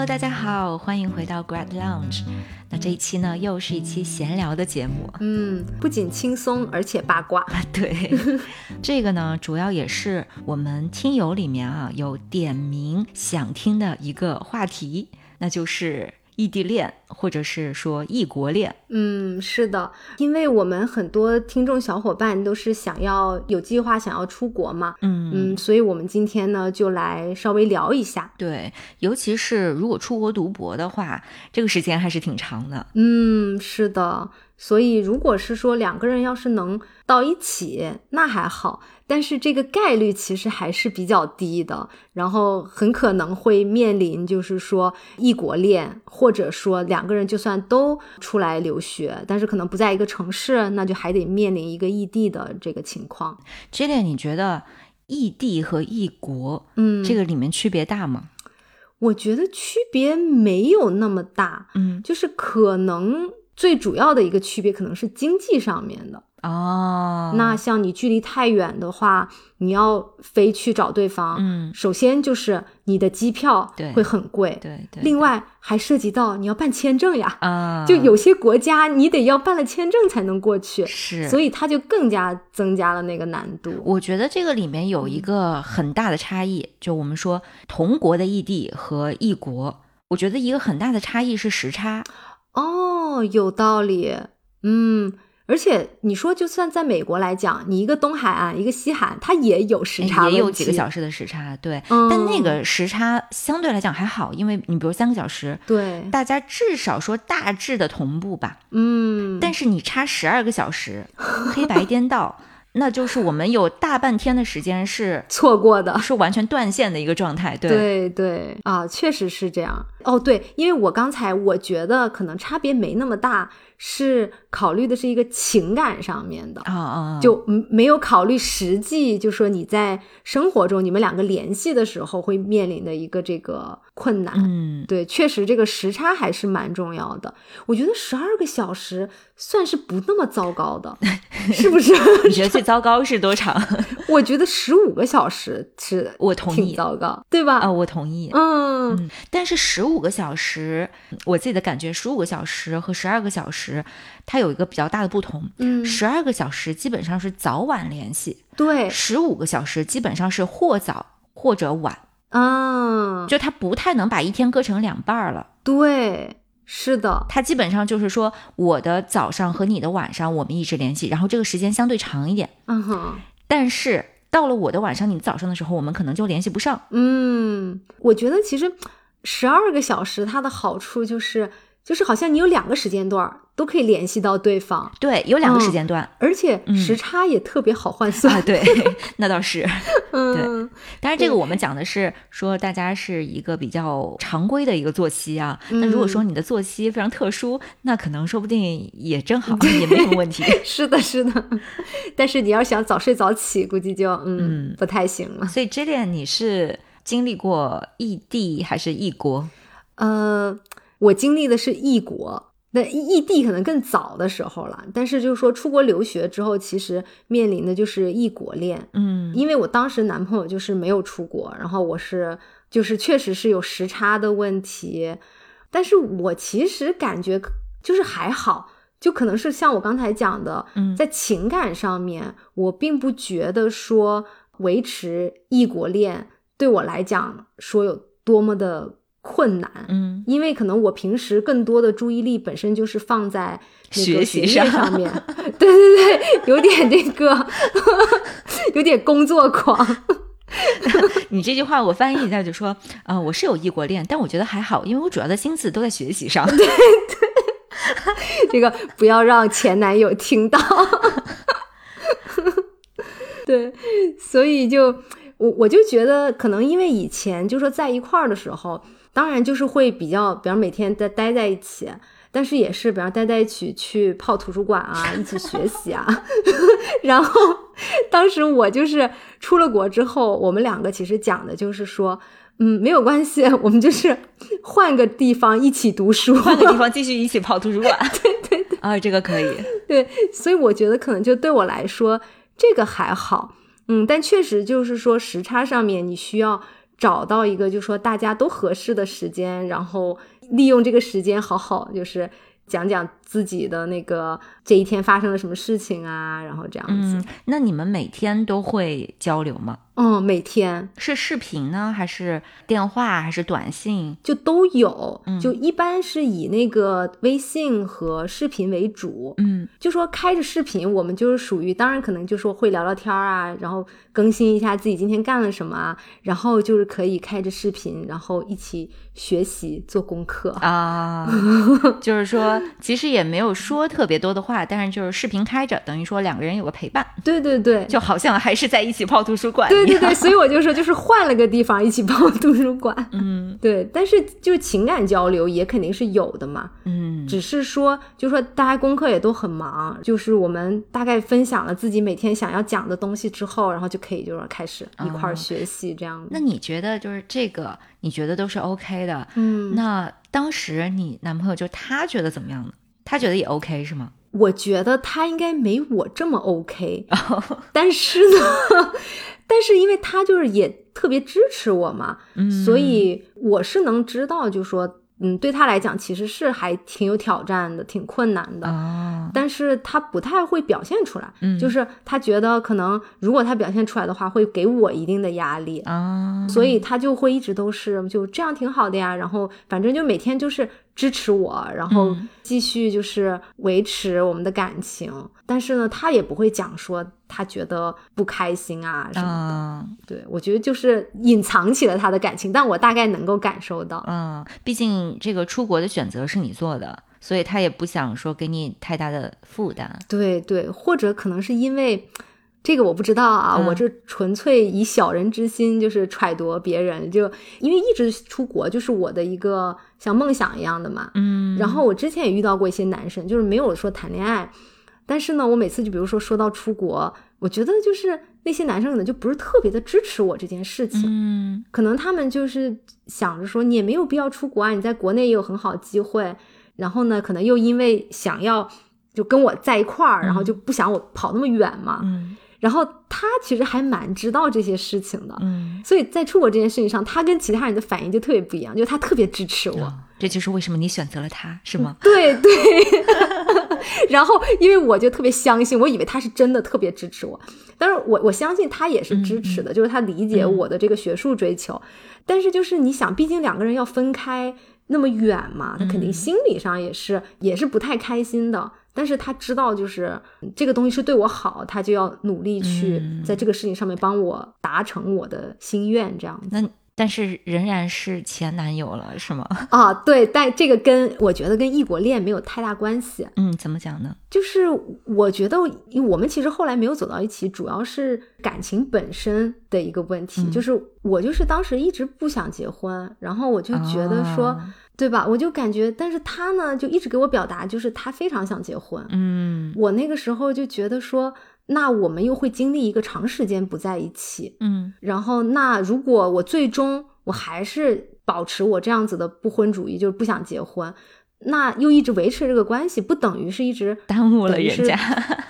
Hello，大家好，欢迎回到 Grad Lounge。那这一期呢，又是一期闲聊的节目。嗯，不仅轻松，而且八卦。对，这个呢，主要也是我们听友里面啊有点名想听的一个话题，那就是。异地恋，或者是说异国恋，嗯，是的，因为我们很多听众小伙伴都是想要有计划想要出国嘛，嗯。嗯，所以我们今天呢就来稍微聊一下，对，尤其是如果出国读博的话，这个时间还是挺长的，嗯，是的。所以，如果是说两个人要是能到一起，那还好，但是这个概率其实还是比较低的。然后很可能会面临，就是说异国恋，或者说两个人就算都出来留学，但是可能不在一个城市，那就还得面临一个异地的这个情况。这点你觉得异地和异国，嗯，这个里面区别大吗？我觉得区别没有那么大，嗯，就是可能。最主要的一个区别可能是经济上面的哦。那像你距离太远的话，你要飞去找对方，嗯，首先就是你的机票会很贵，对对。另外还涉及到你要办签证呀，啊，就有些国家你得要办了签证才能过去，是，所以它就更加增加了那个难度。我觉得这个里面有一个很大的差异，就我们说同国的异地和异国，我觉得一个很大的差异是时差。哦，有道理，嗯，而且你说，就算在美国来讲，你一个东海岸，一个西海岸，它也有时差，也有几个小时的时差，对，嗯、但那个时差相对来讲还好，因为你比如三个小时，对，大家至少说大致的同步吧，嗯，但是你差十二个小时，黑白 颠倒。那就是我们有大半天的时间是 错过的，是完全断线的一个状态。对对对啊，确实是这样。哦，对，因为我刚才我觉得可能差别没那么大，是考虑的是一个情感上面的啊啊，就没有考虑实际，就说你在生活中你们两个联系的时候会面临的一个这个困难。嗯，对，确实这个时差还是蛮重要的。我觉得十二个小时算是不那么糟糕的，是不是？你觉得最糟糕是多长？我觉得十五个小时是，我同意，挺糟糕，对吧？啊，我同意。嗯嗯，但是十五个小时，我自己的感觉，十五个小时和十二个小时，它有一个比较大的不同。嗯，十二个小时基本上是早晚联系，对，十五个小时基本上是或早或者晚。啊，就它不太能把一天割成两半了。对。是的，它基本上就是说，我的早上和你的晚上我们一直联系，然后这个时间相对长一点。嗯哼，但是到了我的晚上，你早上的时候，我们可能就联系不上。嗯，我觉得其实十二个小时它的好处就是，就是好像你有两个时间段都可以联系到对方。对，有两个时间段，嗯、而且时差也特别好换算。啊、对，那倒是。嗯，对。但是，这个我们讲的是说大家是一个比较常规的一个作息啊。那、嗯、如果说你的作息非常特殊，那可能说不定也正好，也没什么问题。是的，是的。但是你要想早睡早起，估计就嗯不太行了。所以 Jillian，你是经历过异地还是异国？呃，我经历的是异国。那异地可能更早的时候了，但是就是说出国留学之后，其实面临的就是异国恋。嗯，因为我当时男朋友就是没有出国，然后我是就是确实是有时差的问题，但是我其实感觉就是还好，就可能是像我刚才讲的，嗯，在情感上面，我并不觉得说维持异国恋对我来讲说有多么的。困难，嗯，因为可能我平时更多的注意力本身就是放在学习上上面，对对对，有点这个，有点工作狂。你这句话我翻译一下就说，啊、呃，我是有异国恋，但我觉得还好，因为我主要的心思都在学习上。对对，这个不要让前男友听到。对，所以就我我就觉得，可能因为以前就说在一块儿的时候。当然，就是会比较，比方每天待待在一起，但是也是，比方待在一起去泡图书馆啊，一起学习啊。然后，当时我就是出了国之后，我们两个其实讲的就是说，嗯，没有关系，我们就是换个地方一起读书，换个地方继续一起泡图书馆。对 对对，啊，这个可以。对，所以我觉得可能就对我来说，这个还好，嗯，但确实就是说时差上面你需要。找到一个就说大家都合适的时间，然后利用这个时间好好就是讲讲自己的那个这一天发生了什么事情啊，然后这样子。嗯，那你们每天都会交流吗？嗯，每天是视频呢，还是电话，还是短信？就都有，嗯就一般是以那个微信和视频为主。嗯就说开着视频，我们就是属于，当然可能就说会聊聊天儿啊，然后更新一下自己今天干了什么啊，然后就是可以开着视频，然后一起学习做功课。啊，就是说，其实也没有说特别多的话，但是就是视频开着，等于说两个人有个陪伴，对对对，就好像还是在一起泡图书馆。对对对，所以我就说，就是换了个地方一起泡图书馆。嗯 对，但是就情感交流也肯定是有的嘛，嗯只是说，就说大家功课也都很忙，就是我们大概分享了自己每天想要讲的东西之后，然后就可以就是开始一块儿哦学习这样子。那你觉得就是这个，你觉得都是 OK 的？嗯，那当时你男朋友就他觉得怎么样呢？他觉得也 OK 是吗？我觉得他应该没我这么 OK，但是呢，但是因为他就是也特别支持我嘛，嗯所以我是能知道，就说。嗯，对他来讲其实是还挺有挑战的，挺困难的。哦，但是他不太会表现出来，嗯就是他觉得可能如果他表现出来的话，会给我一定的压力，啊，所以他就会一直都是就这样挺好的呀。然后反正就每天就是支持我，然后嗯继续就是维持我们的感情。但是呢，他也不会讲说他觉得不开心啊什么的。啊，对我觉得就是隐藏起了他的感情，但我大概能够感受到。嗯，毕竟这个出国的选择是你做的，所以他也不想说给你太大的负担。对对，或者可能是因为这个我不知道啊，嗯。我这纯粹以小人之心就是揣度别人，就因为一直出国就是我的一个像梦想一样的嘛。嗯。然后我之前也遇到过一些男生，就是没有说谈恋爱，但是呢，我每次就比如说说到出国，我觉得就是那些男生可能就不是特别的支持我这件事情，嗯。可能他们就是想着说你也没有必要出国啊，你在国内也有很好机会，然后呢，可能又因为想要就跟我在一块儿，然后就不想我跑那么远嘛，嗯然后他其实还蛮知道这些事情的，嗯，所以在出国这件事情上，他跟其他人的反应就特别不一样，就他特别支持我。哦这就是为什么你选择了他，是吗？对 对，然后因为我就特别相信，我以为他是真的特别支持我，但是我我相信他也是支持的，就是他理解我的这个学术追求，但是就是你想，毕竟两个人要分开那么远嘛，他肯定心理上也是、也是不太开心的。但是他知道，就是嗯这个东西是对我好，他就要努力去嗯在这个事情上面帮我达成我的心愿，这样子。那但是仍然是前男友了，是吗？啊，对，但这个跟我觉得跟异国恋没有太大关系。嗯，怎么讲呢？就是我觉得，我们其实后来没有走到一起，主要是感情本身的一个问题。嗯就是我就是当时一直不想结婚，然后我就觉得说，哦对吧？我就感觉，但是他呢，就一直给我表达，就是他非常想结婚。嗯我那个时候就觉得说，那我们又会经历一个长时间不在一起，嗯然后那如果我最终我还是保持我这样子的不婚主义，就是不想结婚。那又一直维持这个关系，不等于是一直 耽误了人家。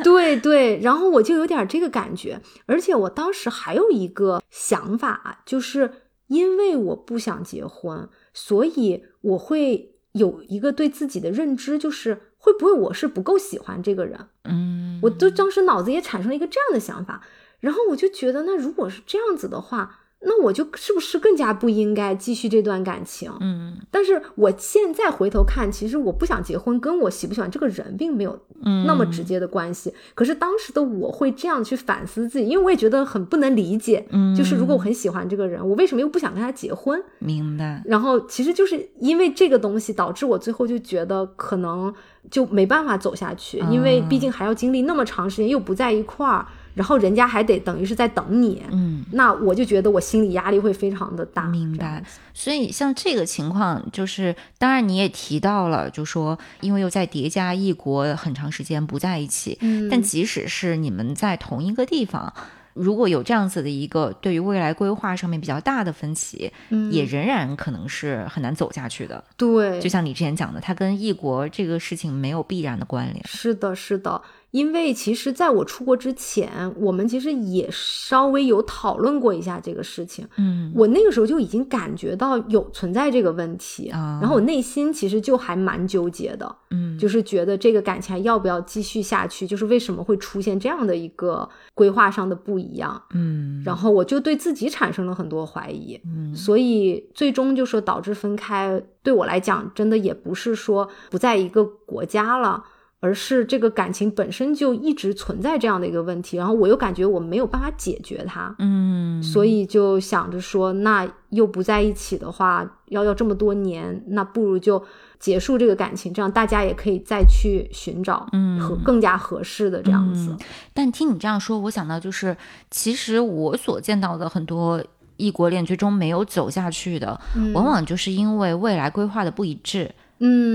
对对，然后我就有点这个感觉，而且我当时还有一个想法，就是因为我不想结婚，所以我会有一个对自己的认知，就是会不会我是不够喜欢这个人？嗯，我都当时脑子也产生了一个这样的想法，然后我就觉得，那如果是这样子的话，那我就是不是更加不应该继续这段感情？嗯但是我现在回头看，其实我不想结婚，跟我喜不喜欢这个人并没有嗯那么直接的关系。可是当时的我会这样去反思自己，因为我也觉得很不能理解，嗯就是如果我很喜欢这个人，我为什么又不想跟他结婚？明白。然后其实就是因为这个东西，导致我最后就觉得可能就没办法走下去，因为毕竟还要经历那么长时间，又不在一块儿，然后人家还得等于是在等你。嗯，那我就觉得我心理压力会非常的大，明白。所以像这个情况，就是当然你也提到了，就说因为又在叠加异国很长时间不在一起，嗯但即使是你们在同一个地方。如果有这样子的一个对于未来规划上面比较大的分歧，嗯也仍然可能是很难走下去的。对，就像你之前讲的，它跟异国这个事情没有必然的关联。是的，是的，因为其实在我出国之前，我们其实也稍微有讨论过一下这个事情。嗯我那个时候就已经感觉到有存在这个问题，啊然后我内心其实就还蛮纠结的，嗯就是觉得这个感情还要不要继续下去，就是为什么会出现这样的一个规划上的不一样，嗯，然后我就对自己产生了很多怀疑，嗯所以最终就说导致分开，对我来讲真的也不是说不在一个国家了。而是这个感情本身就一直存在这样的一个问题，然后我又感觉我没有办法解决它，嗯，所以就想着说，那又不在一起的话，要要这么多年，那不如就结束这个感情，这样大家也可以再去寻找嗯和更加合适的这样子。但听你这样说，我想到就是，其实我所见到的很多异国恋最终没有走下去的，嗯往往就是因为未来规划的不一致。嗯，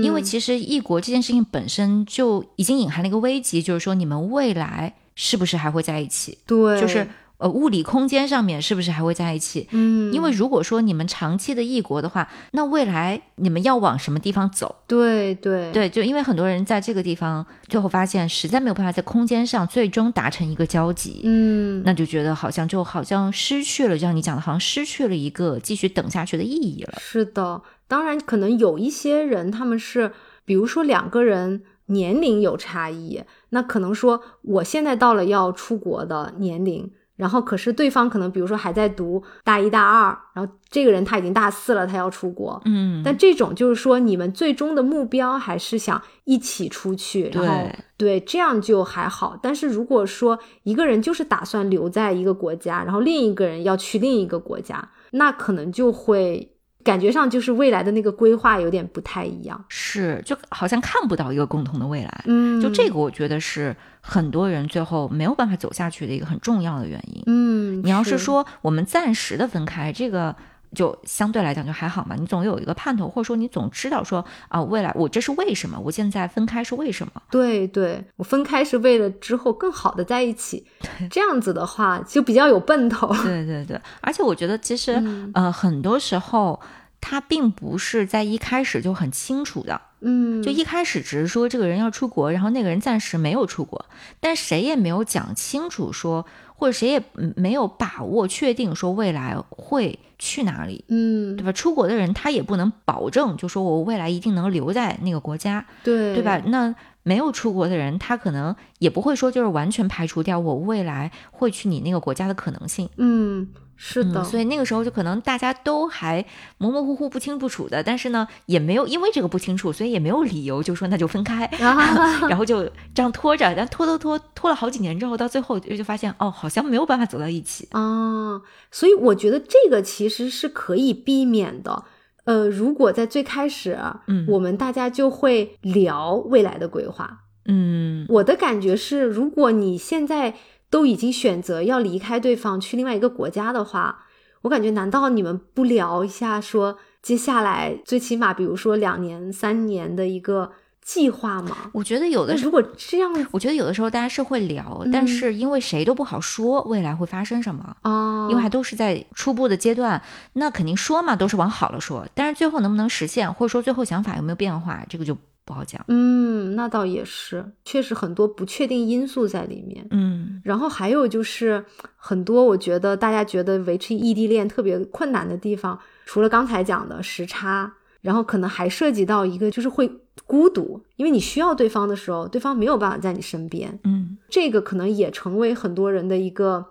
因为其实异国这件事情本身就已经隐含了一个危机，就是说你们未来是不是还会在一起？对，就是呃物理空间上面是不是还会在一起？嗯，因为如果说你们长期的异国的话，那未来你们要往什么地方走？对对对，就因为很多人在这个地方最后发现实在没有办法在空间上最终达成一个交集，嗯，那就觉得好像就好像失去了，就像你讲的，好像失去了一个继续等下去的意义了。是的，当然可能有一些人他们是，比如说两个人年龄有差异，那可能说我现在到了要出国的年龄。然后，可是对方可能，比如说还在读大一、大二，然后这个人他已经大四了，他要出国，嗯，但这种就是说，你们最终的目标还是想一起出去，然后对这样就还好。但是如果说一个人就是打算留在一个国家，然后另一个人要去另一个国家，那可能就会感觉上就是未来的那个规划有点不太一样。是，就好像看不到一个共同的未来。嗯，就这个，我觉得是很多人最后没有办法走下去的一个很重要的原因。嗯，你要是说我们暂时的分开，这个就相对来讲就还好嘛，你总有一个盼头，或者说你总知道说啊，未来我这是为什么，我现在分开是为什么？对对，我分开是为了之后更好的在一起，这样子的话就比较有奔头。对对对，而且我觉得其实、嗯呃，很多时候。他并不是在一开始就很清楚的，嗯，就一开始只是说这个人要出国，然后那个人暂时没有出国，但谁也没有讲清楚说，或者谁也没有把握确定说未来会去哪里，嗯，对吧？出国的人他也不能保证，就说我未来一定能留在那个国家，对对吧？那没有出国的人，他可能也不会说就是完全排除掉我未来会去你那个国家的可能性。嗯，是的，嗯，所以那个时候就可能大家都还模模糊糊、不清不楚的，但是呢，也没有因为这个不清楚，所以也没有理由就说那就分开，啊然后就这样拖着，但拖拖拖拖了好几年之后，到最后就发现哦，好像没有办法走到一起。啊，所以我觉得这个其实是可以避免的。呃，如果在最开始啊，嗯我们大家就会聊未来的规划。嗯我的感觉是，如果你现在都已经选择要离开对方去另外一个国家的话，我感觉难道你们不聊一下说接下来最起码比如说两年、三年的一个计划吗？我觉得有的时候。如果这样我觉得有的时候大家是会聊，但嗯是因为谁都不好说未来会发生什么，啊，因为还都是在初步的阶段，那肯定说嘛都是往好了说，但是最后能不能实现，或者说最后想法有没有变化，这个就不好讲。嗯，那倒也是，确实很多不确定因素在里面。嗯然后还有就是很多，我觉得大家觉得维持异地恋特别困难的地方，除了刚才讲的时差，然后可能还涉及到一个就是会孤独，因为你需要对方的时候，对方没有办法在你身边，嗯这个可能也成为很多人的一个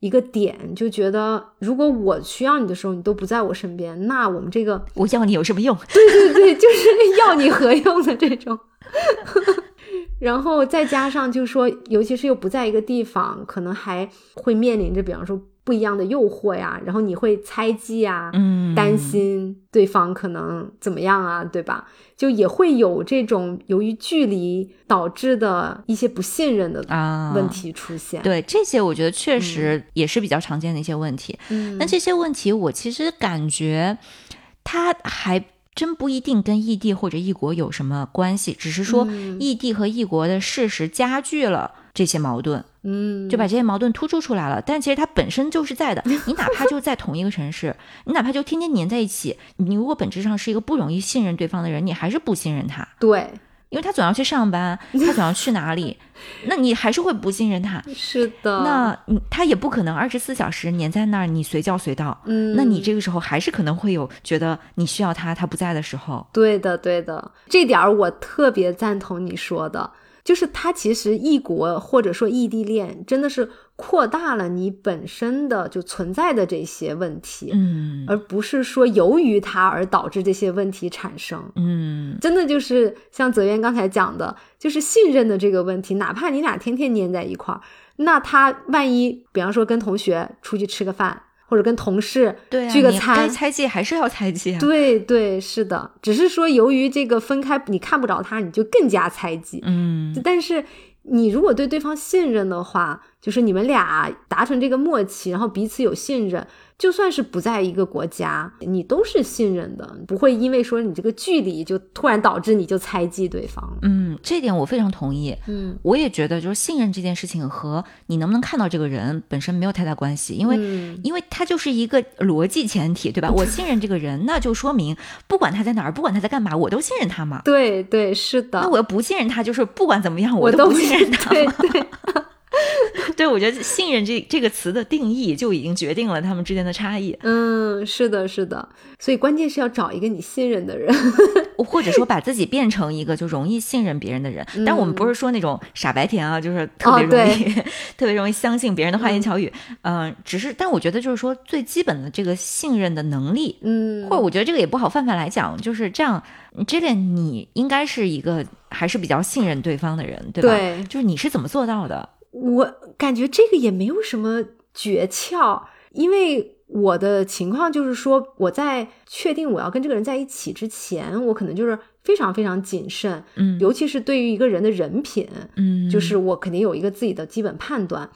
一个点，就觉得如果我需要你的时候，你都不在我身边，那我们这个我要你有什么用？对对对，就是要你何用的这种。然后再加上，就是说，尤其是又不在一个地方，可能还会面临着，比方说不一样的诱惑呀，然后你会猜忌啊，嗯，担心对方可能怎么样啊，对吧？就也会有这种由于距离导致的一些不信任的啊问。题出现。对这些，我觉得确实也是比较常见的一些问题。嗯，那这些问题，我其实感觉它还真不一定跟异地或者异国有什么关系，只是说嗯异地和异国的事实加剧了这些矛盾，嗯，就把这些矛盾突出出来了。但其实它本身就是在的，你哪怕就在同一个城市，你哪怕就天天黏在一起，你如果本质上是一个不容易信任对方的人，你还是不信任他。对因为他总要去上班，他总要去哪里，那你还是会不信任他。是的，那你他也不可能二十四小时黏在那儿，你随叫随到。嗯，那你这个时候还是可能会有觉得你需要他，他不在的时候。对的，对的，这点儿我特别赞同你说的。就是他其实异国或者说异地恋，真的是扩大了你本身的就存在的这些问题，嗯而不是说由于他而导致这些问题产生。嗯真的就是像泽渊刚才讲的，就是信任的这个问题。哪怕你俩天天粘在一块儿，那他万一比方说跟同学出去吃个饭，或者跟同事聚个餐该餐，猜忌还是要猜忌啊。对对是的，只是说由于这个分开，你看不着他，你就更加猜忌。嗯但是你如果对对方信任的话，就是你们俩达成这个默契，然后彼此有信任，就算是不在一个国家，你都是信任的，不会因为说你这个距离就突然导致你就猜忌对方。嗯，这点我非常同意。嗯我也觉得，就是信任这件事情和你能不能看到这个人本身没有太大关系，因为、嗯因为他就是一个逻辑前提，对吧？我信任这个人，那就说明不管他在哪儿，不管他在干嘛，我都信任他嘛。对对是的，那我要不信任他，就是不管怎么样，我都都不信任他对嘛。对 对，我觉得信任这这个词的定义就已经决定了他们之间的差异，嗯，是的，是的，所以关键是要找一个你信任的人。或者说把自己变成一个就容易信任别人的人。但我们不是说那种傻白甜啊，就是特别哦容易、特别容易相信别人的花言巧语。嗯、只是，但我觉得就是说最基本的这个信任的能力，嗯，或者我觉得这个也不好泛泛来讲，就是这样。这点你应该是一个还是比较信任对方的人，对吧？对就是你是怎么做到的？我感觉这个也没有什么诀窍，因为我的情况就是说，我在确定我要跟这个人在一起之前，我可能就是非常非常谨慎，嗯尤其是对于一个人的人品，嗯，就是我肯定有一个自己的基本判断。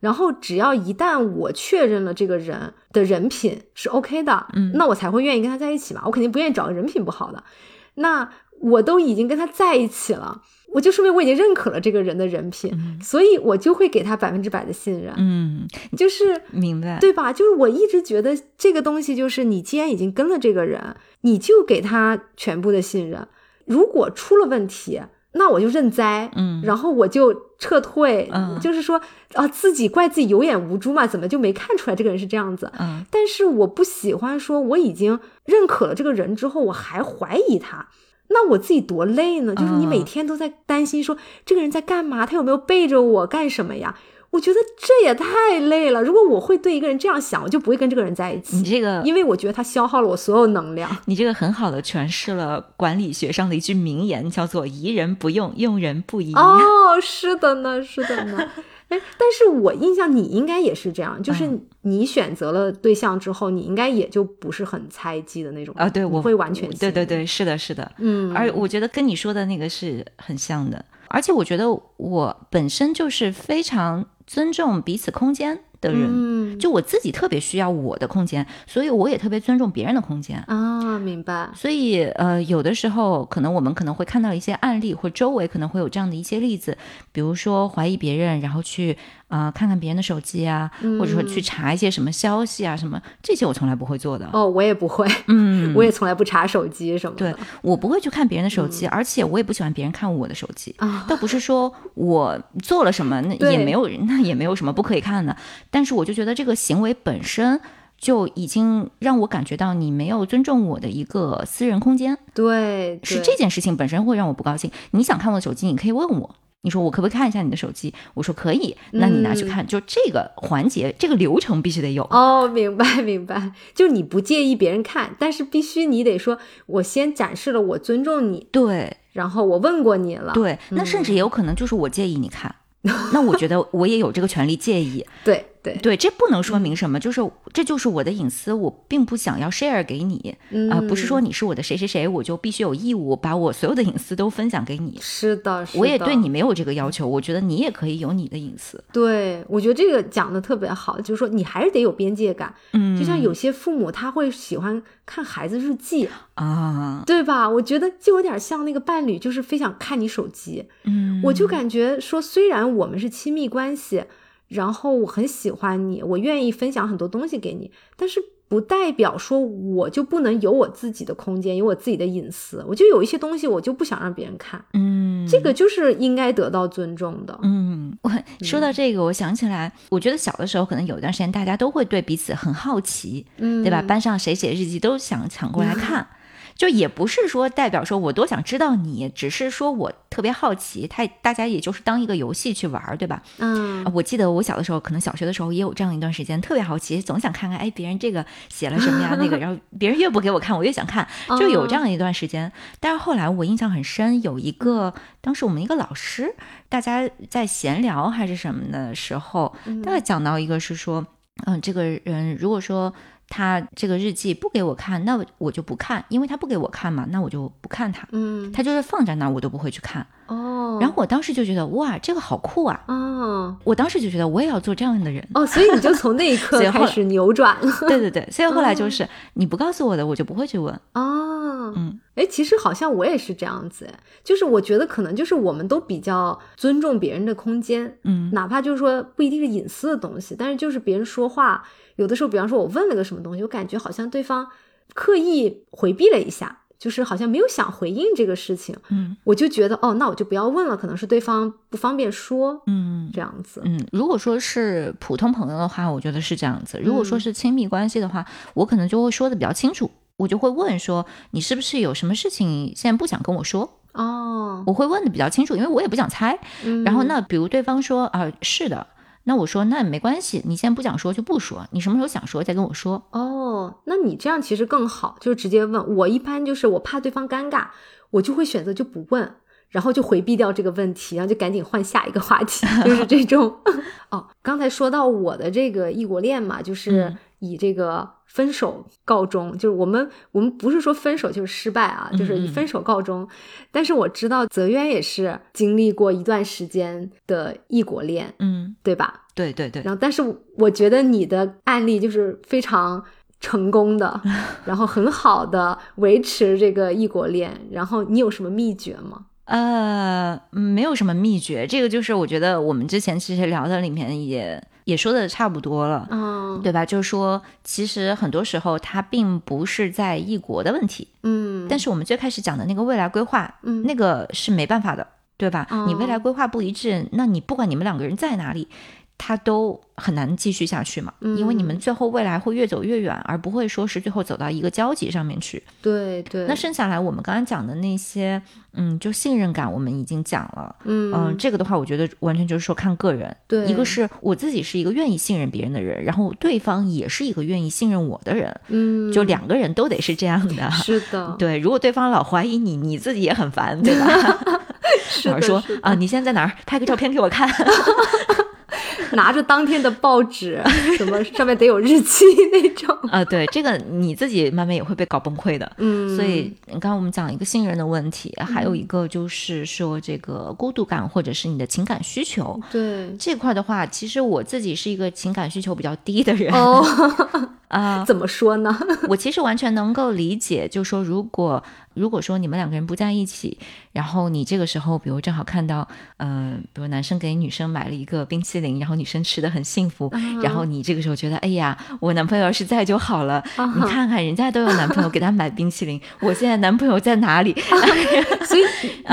然后，只要一旦我确认了这个人的人品是 OK 的，嗯那我才会愿意跟他在一起嘛。我肯定不愿意找个人品不好的。那我都已经跟他在一起了，我就说明我已经认可了这个人的人品，所以我就会给他百分之百的信任。嗯，就是明白。对吧？就是我一直觉得这个东西，就是你既然已经跟了这个人，你就给他全部的信任。如果出了问题，那我就认栽，嗯然后我就撤退，嗯就是说啊，自己怪自己有眼无珠嘛，怎么就没看出来这个人是这样子？嗯但是我不喜欢说我已经认可了这个人之后，我还怀疑他。那我自己多累呢？就是你嗯每天都在担心说这个人在干嘛，他有没有背着我干什么呀？我觉得这也太累了。如果我会对一个人这样想，我就不会跟这个人在一起，你这个因为我觉得他消耗了我所有能量。你这个很好的诠释了管理学上的一句名言，叫做“疑人不用，用人不疑”。哦，是的呢，是的呢。哎，但是我印象你应该也是这样，就是嗯你选择了对象之后，你应该也就不是很猜忌的那种啊，对，我会完全信，对对对，是的，是的。嗯，而我觉得跟你说的那个是很像的，而且我觉得我本身就是非常尊重彼此空间的人，嗯就我自己特别需要我的空间，所以我也特别尊重别人的空间。啊，明白，所以，呃，有的时候可能我们可能会看到一些案例，或周围可能会有这样的一些例子，比如说怀疑别人，然后去呃看看别人的手机啊，或者说去查一些什么消息啊，什么这些我从来不会做的。哦，我也不会，嗯，我也从来不查手机什么对的。我不会去看别人的手机，而且我也不喜欢别人看我的手机。啊，倒不是说我做了什么，那也没有，那也没有什么不可以看的。但是我就觉得这个行为本身就已经让我感觉到你没有尊重我的一个私人空间，对，对是这件事情本身会让我不高兴。你想看我的手机，你可以问我。你说我可不可以看一下你的手机？我说可以，那你拿去看。就这个环节，这个流程必须得有。哦，明白明白，就你不介意别人看，但是必须你得说，我先展示了我尊重你，对然后我问过你了，对，那甚至也有可能就是我介意你看，那我觉得我也有这个权利介意。对对，对，这不能说明什么，就是这就是我的隐私，我并不想要 share 给你啊、嗯，不是说你是我的谁谁谁，我就必须有义务把我所有的隐私都分享给你。是的，是的我也对你没有这个要求，我觉得你也可以有你的隐私。对，我觉得这个讲的特别好，就是说你还是得有边界感。嗯，就像有些父母他会喜欢看孩子日记，啊，对吧？我觉得就有点像那个伴侣，就是非想看你手机。嗯，我就感觉说，虽然我们是亲密关系，然后我很喜欢你，我愿意分享很多东西给你，但是不代表说我就不能有我自己的空间，有我自己的隐私。我就有一些东西，我就不想让别人看。嗯，这个就是应该得到尊重的。嗯，我说到这个，我想起来，我觉得小的时候可能有一段时间，大家都会对彼此很好奇，嗯，对吧？班上谁写日记都想抢过来看。就也不是说代表说我多想知道你，只是说我特别好奇，他大家也就是当一个游戏去玩儿，对吧？嗯，我记得我小的时候，可能小学的时候也有这样一段时间，特别好奇，总想看看，哎，别人这个写了什么呀？那个，然后别人越不给我看，我越想看，就有这样一段时间。但是后来我印象很深，有一个当时我们一个老师，大家在闲聊还是什么的时候，大概讲到一个是说，嗯，这个人如果说。他这个日记不给我看，那我就不看，因为他不给我看嘛，那我就不看他。嗯，他就是放在那儿，我都不会去看。哦，然后我当时就觉得哇，这个好酷啊！哦，我当时就觉得我也要做这样的人。哦，所以你就从那一刻开始扭转了。对对对，所以后来就是你不告诉我的，我就不会去问。哦，嗯，哎，其实好像我也是这样子，就是我觉得可能就是我们都比较尊重别人的空间，嗯，哪怕就是说不一定是隐私的东西，但是就是别人说话。有的时候，比方说，我问了个什么东西，我感觉好像对方刻意回避了一下，就是好像没有想回应这个事情。嗯，我就觉得，哦，那我就不要问了，可能是对方不方便说。嗯，这样子。嗯，如果说是普通朋友的话，我觉得是这样子；如果说是亲密关系的话，我可能就会说的比较清楚，我就会问说，你是不是有什么事情现在不想跟我说？哦，我会问的比较清楚，因为我也不想猜。然后那比如对方说啊，是的。那我说那没关系，你现在不想说就不说，你什么时候想说再跟我说。哦，那你这样其实更好，就是直接问。我一般就是我怕对方尴尬，我就会选择就不问，然后就回避掉这个问题，然后就赶紧换下一个话题，就是这种。哦，刚才说到我的这个异国恋嘛，就是以这个。分手告终，就是我们我们不是说分手就是失败啊，就是以分手告终。但是我知道泽渊也是经历过一段时间的异国恋，嗯，对吧？对对对。然后，但是我觉得你的案例就是非常成功的，然后很好的维持这个异国恋。然后你有什么秘诀吗？呃，没有什么秘诀，这个就是我觉得我们之前其实聊的里面也。也说的差不多了，嗯，对吧？就是说，其实很多时候它并不是在异国的问题，嗯，但是我们最开始讲的那个未来规划，嗯，那个是没办法的，对吧？你未来规划不一致，那你不管你们两个人在哪里。他都很难继续下去嘛，因为你们最后未来会越走越远，而不会说是最后走到一个交集上面去。对对。那剩下来我们刚刚讲的那些，嗯，就信任感，我们已经讲了。嗯嗯，这个的话，我觉得完全就是说看个人。对，一个是我自己是一个愿意信任别人的人，然后对方也是一个愿意信任我的人。嗯，就两个人都得是这样的。是的。对，如果对方老怀疑你，你自己也很烦，对吧？是说啊，你现在在哪儿？拍个照片给我看。拿着当天的报纸，什么上面得有日期那种啊？对，这个你自己慢慢也会被搞崩溃的。嗯，所以刚刚我们讲一个信任的问题，还有一个就是说这个孤独感或者是你的情感需求。对这块的话，其实我自己是一个情感需求比较低的人。哦，啊，怎么说呢？我其实完全能够理解，就是说如果。如果说你们两个人不在一起，然后你这个时候，比如正好看到，嗯，比如男生给女生买了一个冰淇淋，然后女生吃的很幸福，然后你这个时候觉得，哎呀，我男朋友要是在就好了。你看看人家都有男朋友给他买冰淇淋，我现在男朋友在哪里？所以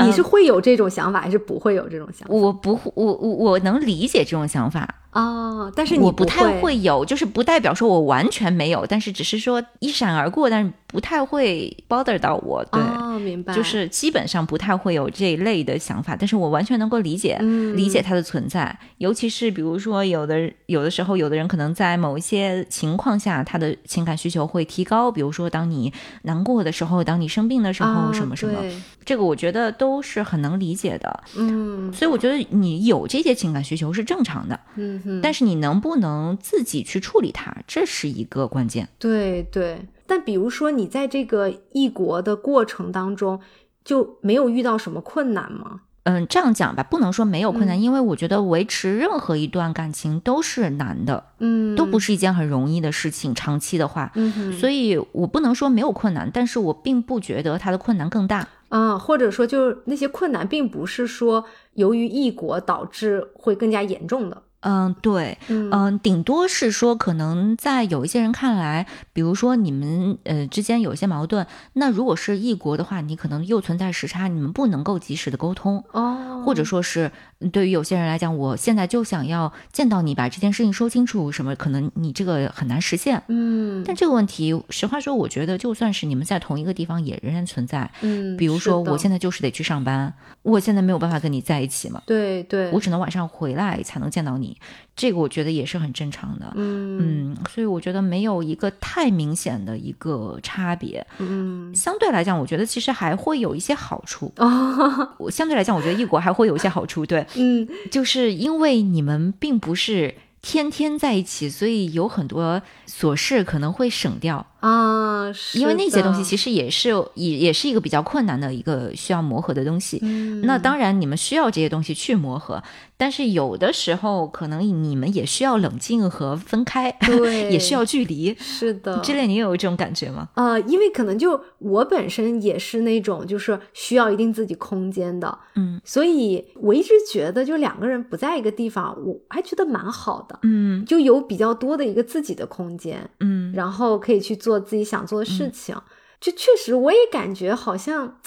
你是会有这种想法，还是不会有这种想法？我不，我我我能理解这种想法。哦，但是我不太会有，就是不代表说我完全没有，但是只是说一闪而过，但是不太会 bother 到我。对，明白，就是基本上不太会有这一类的想法，但是我完全能够理解，理解它的存在。尤其是比如说，有的有的时候，有的人可能在某一些情况下，他的情感需求会提高，比如说当你难过的时候，当你生病的时候，什么什么，这个我觉得都是很能理解的。嗯，所以我觉得你有这些情感需求是正常的。嗯。但是你能不能自己去处理它，这是一个关键。对对，但比如说你在这个异国的过程当中，就没有遇到什么困难吗？嗯，这样讲吧，不能说没有困难，因为我觉得维持任何一段感情都是难的，嗯，都不是一件很容易的事情。长期的话，嗯，所以我不能说没有困难，但是我并不觉得它的困难更大。啊，或者说，就是那些困难并不是说由于异国导致会更加严重的。嗯，对，嗯，顶多是说，可能在有一些人看来，比如说你们呃之间有一些矛盾，那如果是异国的话，你可能又存在时差，你们不能够及时的沟通哦，或者说是对于有些人来讲，我现在就想要见到你，把这件事情说清楚，什么可能你这个很难实现，嗯，但这个问题，实话说，我觉得就算是你们在同一个地方，也仍然存在，嗯，比如说我现在就是得去上班，我现在没有办法跟你在一起嘛，对对，我只能晚上回来才能见到你。这个我觉得也是很正常的，嗯嗯，所以我觉得没有一个太明显的一个差别，嗯，相对来讲，我觉得其实还会有一些好处哦。我相对来讲，我觉得异国还会有一些好处，对，嗯，就是因为你们并不是天天在一起，所以有很多琐事可能会省掉。啊，因为那些东西其实也是也也是一个比较困难的一个需要磨合的东西。嗯，那当然你们需要这些东西去磨合，但是有的时候可能你们也需要冷静和分开，对，也需要距离。是的，之类你有这种感觉吗？呃，因为可能就我本身也是那种就是需要一定自己空间的，嗯，所以我一直觉得就两个人不在一个地方，我还觉得蛮好的，嗯，就有比较多的一个自己的空间，嗯，然后可以去做。做自己想做的事情，就确实我也感觉好像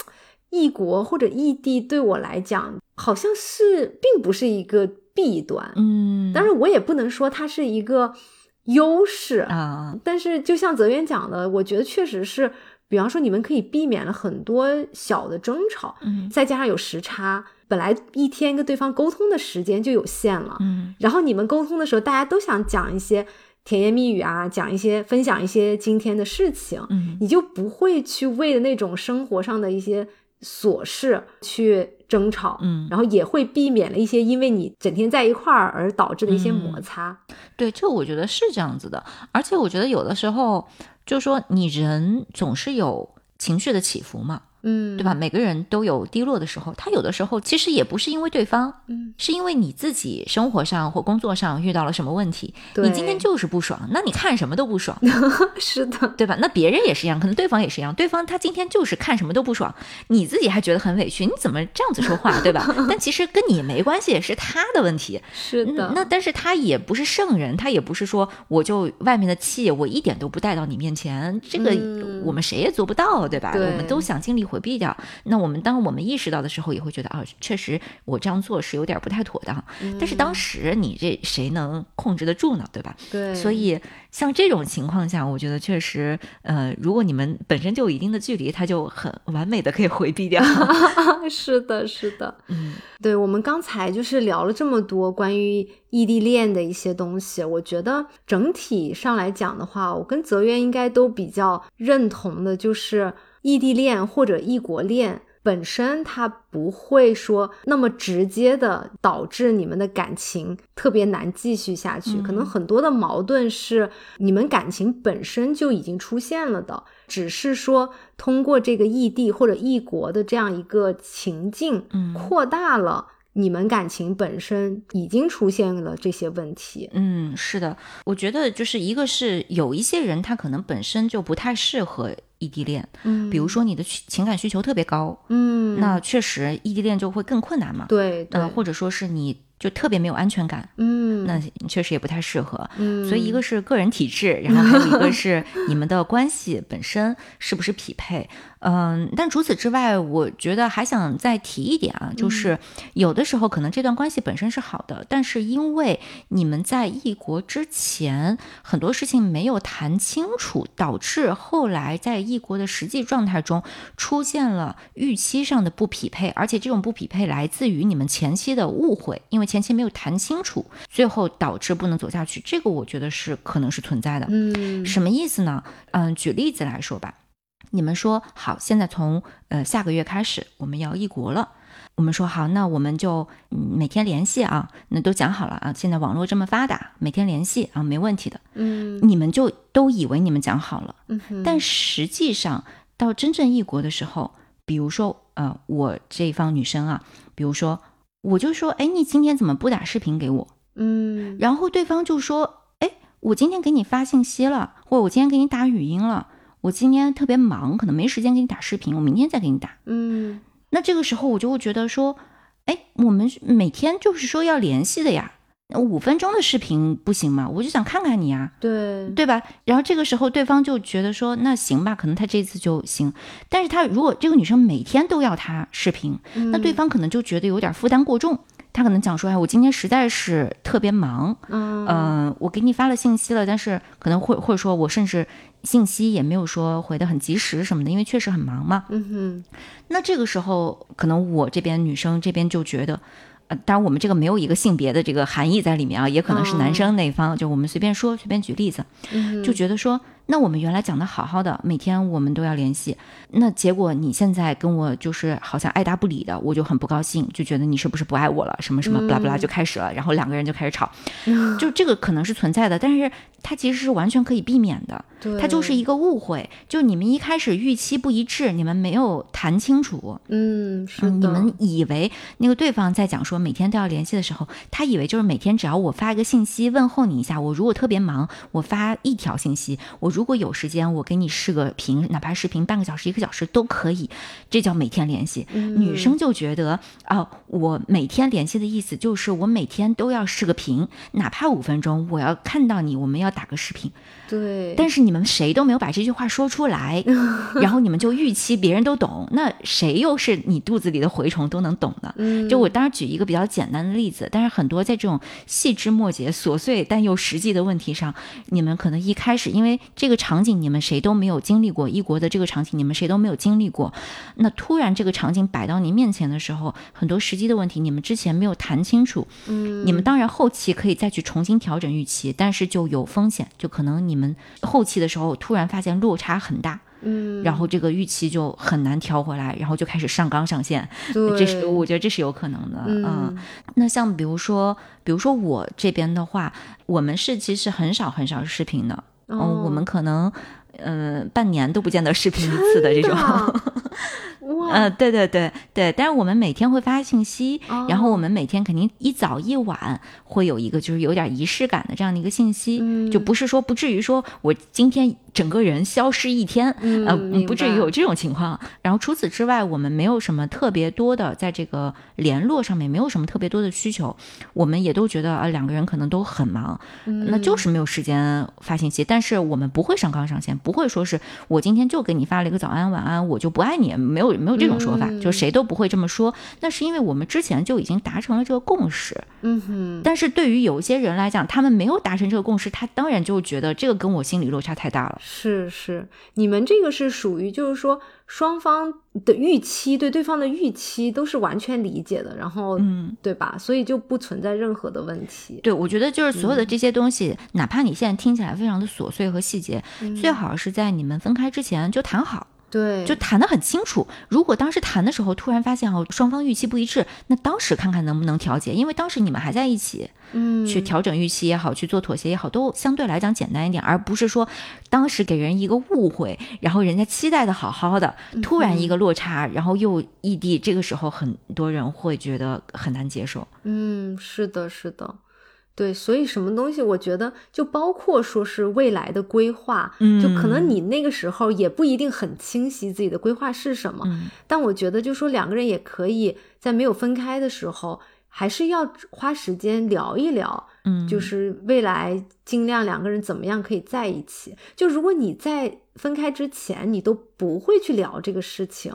异国或者异地对我来讲，好像是并不是一个弊端，嗯，当然我也不能说它是一个优势啊。但是就像泽源讲的，我觉得确实是，比方说你们可以避免了很多小的争吵，嗯，再加上有时差，本来一天跟对方沟通的时间就有限了，嗯，然后你们沟通的时候，大家都想讲一些。甜言蜜语啊，讲一些分享一些今天的事情，嗯，你就不会去为了那种生活上的一些琐事去争吵，嗯，然后也会避免了一些因为你整天在一块儿而导致的一些摩擦。对，这我觉得是这样子的，而且我觉得有的时候，就说你人总是有情绪的起伏嘛。嗯，对吧？每个人都有低落的时候，他有的时候其实也不是因为对方，嗯，是因为你自己生活上或工作上遇到了什么问题，你今天就是不爽，那你看什么都不爽，是的，对吧？那别人也是一样，可能对方也是一样，对方他今天就是看什么都不爽，你自己还觉得很委屈，你怎么这样子说话，对吧？但其实跟你没关系，是他的问题，是的。那但是他也不是圣人，他也不是说我就外面的气我一点都不带到你面前，这个我们谁也做不到，对吧？我们都想尽力回避掉。那那我们当我们意识到的时候，也会觉得啊，确实我这样做是有点不太妥当。但是当时你这谁能控制得住呢？对吧？对。所以像这种情况下，我觉得确实，呃，如果你们本身就有一定的距离，它就很完美的可以回避掉。是的，是的。嗯，对，我们刚才就是聊了这么多关于异地恋的一些东西，我觉得整体上来讲的话，我跟泽渊应该都比较认同的，就是异地恋或者异国恋。本身它不会说那么直接的导致你们的感情特别难继续下去，可能很多的矛盾是你们感情本身就已经出现了的，只是说通过这个异地或者异国的这样一个情境，扩大了你们感情本身已经出现了这些问题。嗯，是的，我觉得就是一个是有一些人他可能本身就不太适合。异地恋，嗯，比如说你的情感需求特别高，嗯，那确实异地恋就会更困难嘛，对，嗯，或者说是你就特别没有安全感，嗯，那确实也不太适合，嗯，所以一个是个人体质，然后还有一个是你们的关系本身是不是匹配。嗯，但除此之外，我觉得还想再提一点啊，就是有的时候可能这段关系本身是好的，但是因为你们在异国之前很多事情没有谈清楚，导致后来在异国的实际状态中出现了预期上的不匹配，而且这种不匹配来自于你们前期的误会，因为前期没有谈清楚，最后导致不能走下去。这个我觉得是可能是存在的。嗯，什么意思呢？嗯，举例子来说吧。你们说好，现在从呃下个月开始我们要异国了。我们说好，那我们就每天联系啊，那都讲好了啊。现在网络这么发达，每天联系啊，没问题的。嗯，你们就都以为你们讲好了，嗯，但实际上到真正异国的时候，比如说呃，我这一方女生啊，比如说我就说，哎，你今天怎么不打视频给我？嗯，然后对方就说，哎，我今天给你发信息了，或者我今天给你打语音了。我今天特别忙，可能没时间给你打视频，我明天再给你打。嗯，那这个时候我就会觉得说，哎，我们每天就是说要联系的呀，五分钟的视频不行吗？我就想看看你啊，对对吧？然后这个时候对方就觉得说，那行吧，可能他这次就行。但是他如果这个女生每天都要他视频，那对方可能就觉得有点负担过重。他可能讲说，哎，我今天实在是特别忙，嗯，我给你发了信息了，但是可能会或者说我甚至信息也没有说回的很及时什么的，因为确实很忙嘛。嗯哼，那这个时候可能我这边女生这边就觉得。呃，当然我们这个没有一个性别的这个含义在里面啊，也可能是男生那一方，就我们随便说，随便举例子，就觉得说。那我们原来讲的好好的，每天我们都要联系，那结果你现在跟我就是好像爱答不理的，我就很不高兴，就觉得你是不是不爱我了？什么什么，巴拉巴拉就开始了，然后两个人就开始吵，就这个可能是存在的，但是它其实是完全可以避免的，对它就是一个误会，就你们一开始预期不一致，你们没有谈清楚，嗯，是你们以为那个对方在讲说每天都要联系的时候，他以为就是每天只要我发一个信息问候你一下，我如果特别忙，我发一条信息，我。如果有时间，我给你视个频，哪怕视频半个小时、一个小时都可以，这叫每天联系。女生就觉得啊，我每天联系的意思就是我每天都要视个频，哪怕五分钟，我要看到你，我们要打个视频。对，但是你们谁都没有把这句话说出来，然后你们就预期别人都懂，那谁又是你肚子里的蛔虫都能懂呢？就我当然举一个比较简单的例子，但是很多在这种细枝末节、琐碎但又实际的问题上，你们可能一开始因为这个场景你们谁都没有经历过，异国的这个场景你们谁都没有经历过，那突然这个场景摆到您面前的时候，很多实际的问题你们之前没有谈清楚，嗯，你们当然后期可以再去重新调整预期，但是就有风险，就可能你。们后期的时候突然发现落差很大，嗯，然后这个预期就很难调回来，然后就开始上纲上线，这是我觉得这是有可能的，嗯。那像比如说，比如说我这边的话，我们是其实很少很少视频的，嗯，我们可能嗯半年都不见得视频一次的这种。嗯，对对对对，但是我们每天会发信息，然后我们每天肯定一早一晚会有一个就是有点仪式感的这样的一个信息，就不是说不至于说我今天整个人消失一天，呃，不至于有这种情况。然后除此之外，我们没有什么特别多的在这个联络上面没有什么特别多的需求，我们也都觉得啊两个人可能都很忙，那就是没有时间发信息。但是我们不会上纲上线，不会说是我今天就给你发了一个早安晚安，我就不爱你，没有。没有这种说法，就谁都不会这么说。那是因为我们之前就已经达成了这个共识。嗯哼。但是对于有些人来讲，他们没有达成这个共识，他当然就觉得这个跟我心理落差太大了。是是，你们这个是属于就是说双方的预期，对对方的预期都是完全理解的，然后嗯，对吧？所以就不存在任何的问题。对，我觉得就是所有的这些东西，哪怕你现在听起来非常的琐碎和细节，最好是在你们分开之前就谈好。对，就谈得很清楚。如果当时谈的时候突然发现哦，双方预期不一致，那当时看看能不能调节，因为当时你们还在一起，嗯，去调整预期也好，去做妥协也好，都相对来讲简单一点，而不是说当时给人一个误会，然后人家期待的好好的，突然一个落差，然后又异地，这个时候很多人会觉得很难接受。嗯，是的，是的。对，所以什么东西，我觉得就包括说是未来的规划，嗯，就可能你那个时候也不一定很清晰自己的规划是什么，嗯，但我觉得就说两个人也可以在没有分开的时候，还是要花时间聊一聊，嗯，就是未来尽量两个人怎么样可以在一起。就如果你在分开之前你都不会去聊这个事情，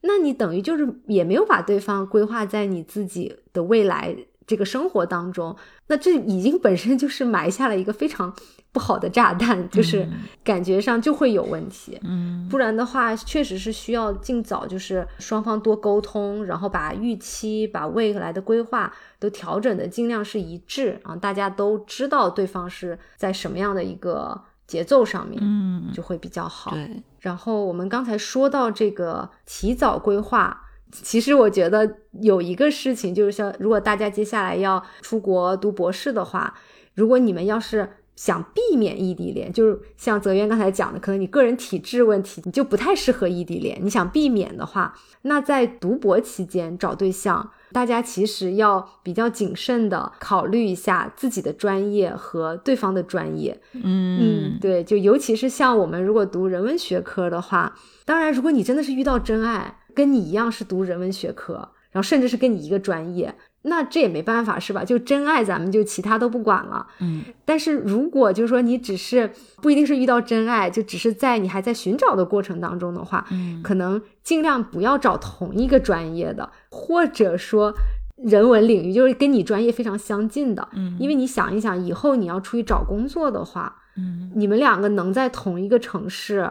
那你等于就是也没有把对方规划在你自己的未来。这个生活当中，那这已经本身就是埋下了一个非常不好的炸弹，就是感觉上就会有问题。嗯，不然的话，确实是需要尽早，就是双方多沟通，然后把预期、把未来的规划都调整的尽量是一致啊，大家都知道对方是在什么样的一个节奏上面，嗯，就会比较好。对。然后我们刚才说到这个提早规划。其实我觉得有一个事情，就是像如果大家接下来要出国读博士的话，如果你们要是想避免异地恋，就是像泽渊刚才讲的，可能你个人体质问题，你就不太适合异地恋。你想避免的话，那在读博期间找对象，大家其实要比较谨慎的考虑一下自己的专业和对方的专业。嗯，对，就尤其是像我们如果读人文学科的话，当然如果你真的是遇到真爱。跟你一样是读人文学科，然后甚至是跟你一个专业，那这也没办法，是吧？就真爱，咱们就其他都不管了。嗯，但是如果就是说你只是不一定是遇到真爱，就只是在你还在寻找的过程当中的话，嗯可能尽量不要找同一个专业的，或者说人文领域，就是跟你专业非常相近的。嗯因为你想一想，以后你要出去找工作的话，嗯，你们两个能在同一个城市，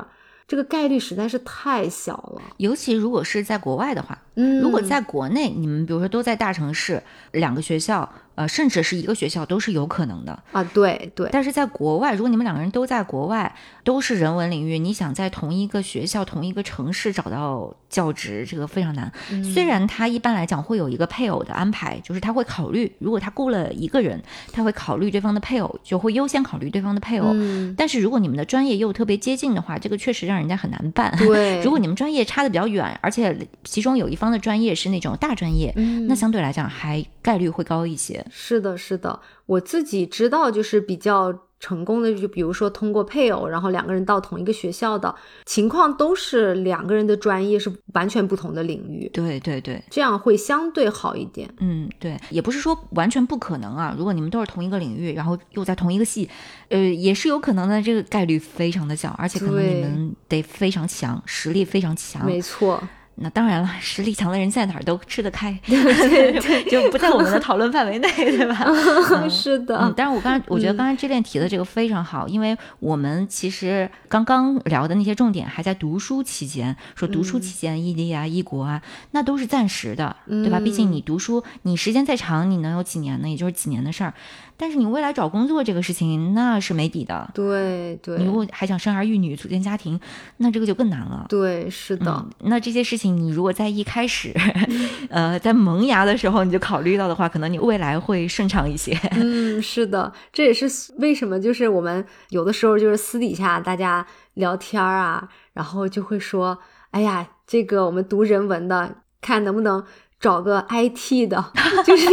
这个概率实在是太小了。尤其如果是在国外的话，嗯，如果在国内，你们比如说都在大城市，两个学校，呃，甚至是一个学校都是有可能的。啊，对对，但是在国外，如果你们两个人都在国外，都是人文领域，你想在同一个学校、同一个城市找到教职，这个非常难。嗯虽然他一般来讲会有一个配偶的安排，就是他会考虑，如果他雇了一个人，他会考虑对方的配偶，就会优先考虑对方的配偶。嗯，但是如果你们的专业又特别接近的话，这个确实让人家很难办。对，如果你们专业差的比较远，而且其中有一方的专业是那种大专业，嗯那相对来讲还概率会高一些。是的，是的，我自己知道，就是比较成功的，就比如说通过配偶，然后两个人到同一个学校的情况，都是两个人的专业是完全不同的领域，对对对，这样会相对好一点。嗯，对，也不是说完全不可能啊。如果你们都是同一个领域，然后又在同一个系，呃，也是有可能的。这个概率非常的小，而且可能你们得非常强，实力非常强。没错，那当然了，实力强的人在哪儿都吃得开 就不在我们的讨论范围内，对吧？嗯 是的，嗯，但是我刚才我觉得嗯刚才这练提的这个非常好，因为我们其实刚刚聊的那些重点还在读书期间，说读书嗯期间异地啊、异国啊，那都是暂时的，对吧？毕竟嗯你读书，你时间再长，你能有几年呢？也就是几年的事儿。但是你未来找工作这个事情，那是没底的。对对你如果还想生儿育女、组建家庭，那这个就更难了。对，是的嗯，，那这些事情你如果在一开始，呃，在萌芽的时候你就考虑到的话，可能你未来会顺畅一些。嗯，是的，这也是为什么就是我们有的时候就是私底下大家聊天啊，然后就会说，哎呀，这个我们读人文的，看能不能找个 IT 的，就是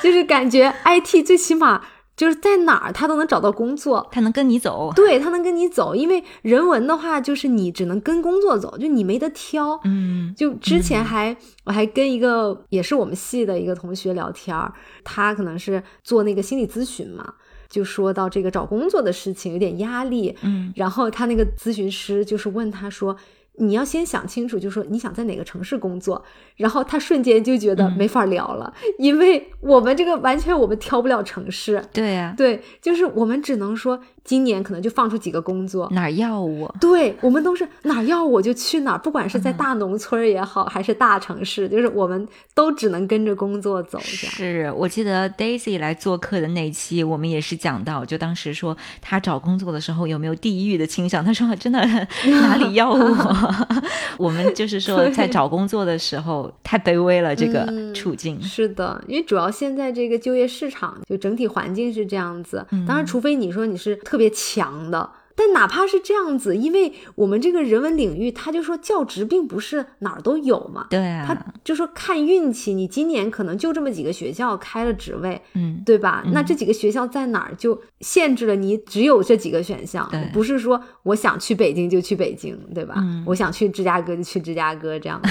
就是感觉 IT 最起码就是在哪儿他都能找到工作。他能跟你走，对他能跟你走，因为人文的话，就是你只能跟工作走，就你没得挑。嗯就之前还、我还跟一个也是我们系的一个同学聊天儿，他可能是做那个心理咨询嘛，就说到这个找工作的事情有点压力，嗯然后他那个咨询师就是问他说。你要先想清楚，就说你想在哪个城市工作，然后他瞬间就觉得嗯。没法聊了，因为我们这个完全我们挑不了城市，对呀、对，就是我们只能说今年可能就放出几个工作，哪儿要我？对我们都是哪儿要我就去哪儿，不管是嗯在大农村儿也好，还是大城市，就是我们都只能跟着工作走。这样，是我记得 Daisy 来做客的那期，我们也是讲到，就当时说她找工作的时候有没有地域的倾向，她说真的哪里要我？我们就是说在找工作的时候太卑微了，这个嗯处境。是的，因为主要现在这个就业市场就整体环境是这样子。嗯当然，除非你说你是特别强的。但哪怕是这样子，因为我们这个人文领域，他就说教职并不是哪儿都有嘛，对啊，他就说看运气，你今年可能就这么几个学校开了职位，嗯，对吧？那嗯这几个学校在哪儿就限制了你只有这几个选项对，不是说我想去北京就去北京，对吧？嗯我想去芝加哥就去芝加哥这样的。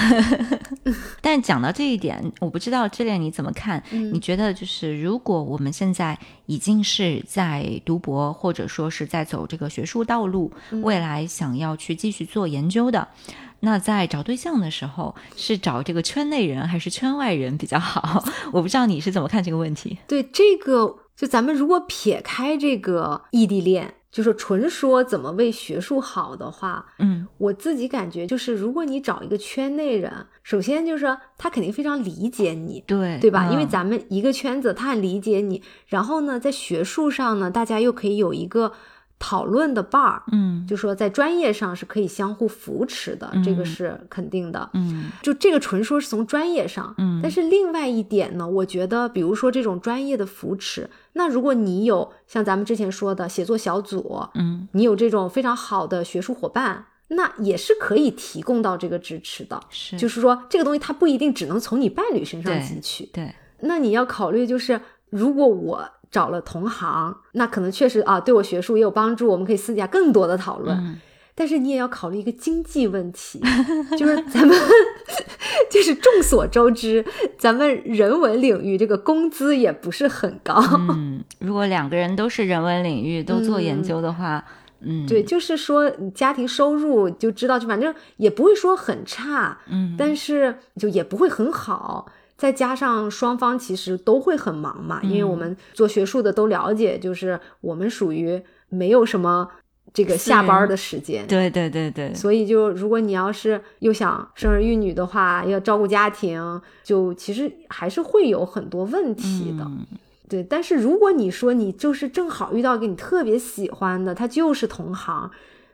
但讲到这一点，我不知道这恋你怎么看？嗯你觉得就是如果我们现在已经是在读博，或者说是在走这个学术道路，嗯未来想要去继续做研究的，那在找对象的时候，是找这个圈内人还是圈外人比较好？我不知道你是怎么看这个问题。对这个，就咱们如果撇开这个异地恋，就是纯说怎么为学术好的话，嗯我自己感觉就是，如果你找一个圈内人，首先就是他肯定非常理解你，对对吧？因为嗯咱们一个圈子，他很理解你。然后呢，在学术上呢，大家又可以有一个讨论的伴儿，嗯。就说在专业上是可以相互扶持的，这个是肯定的。嗯。就这个纯说是从专业上，嗯。但是另外一点呢，我觉得，比如说这种专业的扶持，那如果你有像咱们之前说的写作小组，嗯。你有这种非常好的学术伙伴，那也是可以提供到这个支持的。是。就是说，这个东西它不一定只能从你伴侣身上对汲取，对。那你要考虑，就是如果我找了同行，那可能确实啊，对我学术也有帮助，我们可以私底下更多的讨论。嗯但是你也要考虑一个经济问题，就是咱们 就是众所周知，咱们人文领域这个工资也不是很高。嗯，如果两个人都是人文领域都做研究的话，嗯，对，就是说家庭收入就知道，就反正也不会说很差，嗯，但是就也不会很好。再加上双方其实都会很忙嘛，因为我们做学术的都了解，就是我们属于没有什么这个下班的时间。对对对对。所以就如果你要是又想生儿育女的话，要照顾家庭，就其实还是会有很多问题的。对，但是如果你说你就是正好遇到一个你特别喜欢的，他就是同行。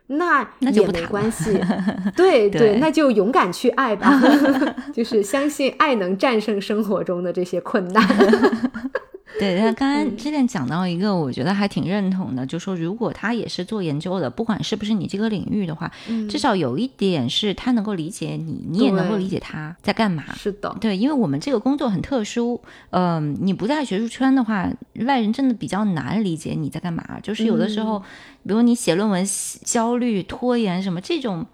那也没关系，对对，那就勇敢去爱吧，就是相信爱能战胜生活中的这些困难。对，他刚刚之前讲到一个，我觉得还挺认同的，就说如果他也是做研究的，不管是不是你这个领域的话，至少有一点是他能够理解你，你也能够理解他在干嘛。是的，对，因为我们这个工作很特殊，嗯，你不在学术圈的话，外人真的比较难理解你在干嘛。就是有的时候，比如你写论文焦虑、拖延什么这种。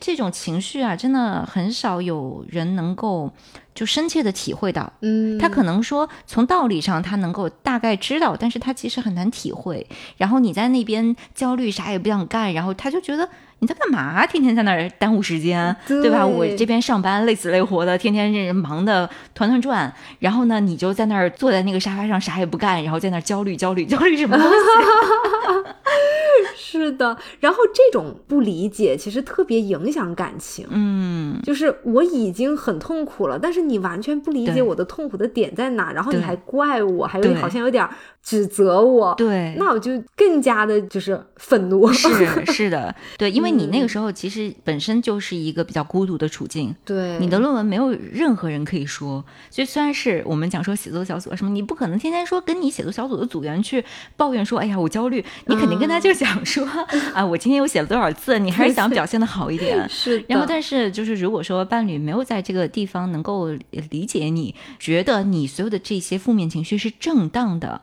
这种情绪啊，真的很少有人能够就深切的体会到。嗯，他可能说从道理上他能够大概知道，但是他其实很难体会。然后你在那边焦虑，啥也不想干，然后他就觉得你在干嘛？天天在那儿耽误时间，对吧？我这边上班累死累活的，天天人忙的团团转，然后呢，你就在那儿坐在那个沙发上啥也不干，然后在那儿焦虑焦虑焦虑什么东西？是的，然后这种不理解其实特别影响感情。嗯，就是我已经很痛苦了，但是你完全不理解我的痛苦的点在哪，然后你还怪我，还有好像有点指责我。对，那我就更加的就是愤怒。是是的，对，因为你那个时候其实本身就是一个比较孤独的处境。对，你的论文没有任何人可以说，所以虽然是我们讲说写作小组什么，你不可能天天说跟你写作小组的组员去抱怨说，哎呀，我焦虑，你肯定跟他就讲说。啊，我今天又写了多少字？你还是想表现的好一点。是，然后但是就是如果说伴侣没有在这个地方能够理解你，觉得你所有的这些负面情绪是正当的。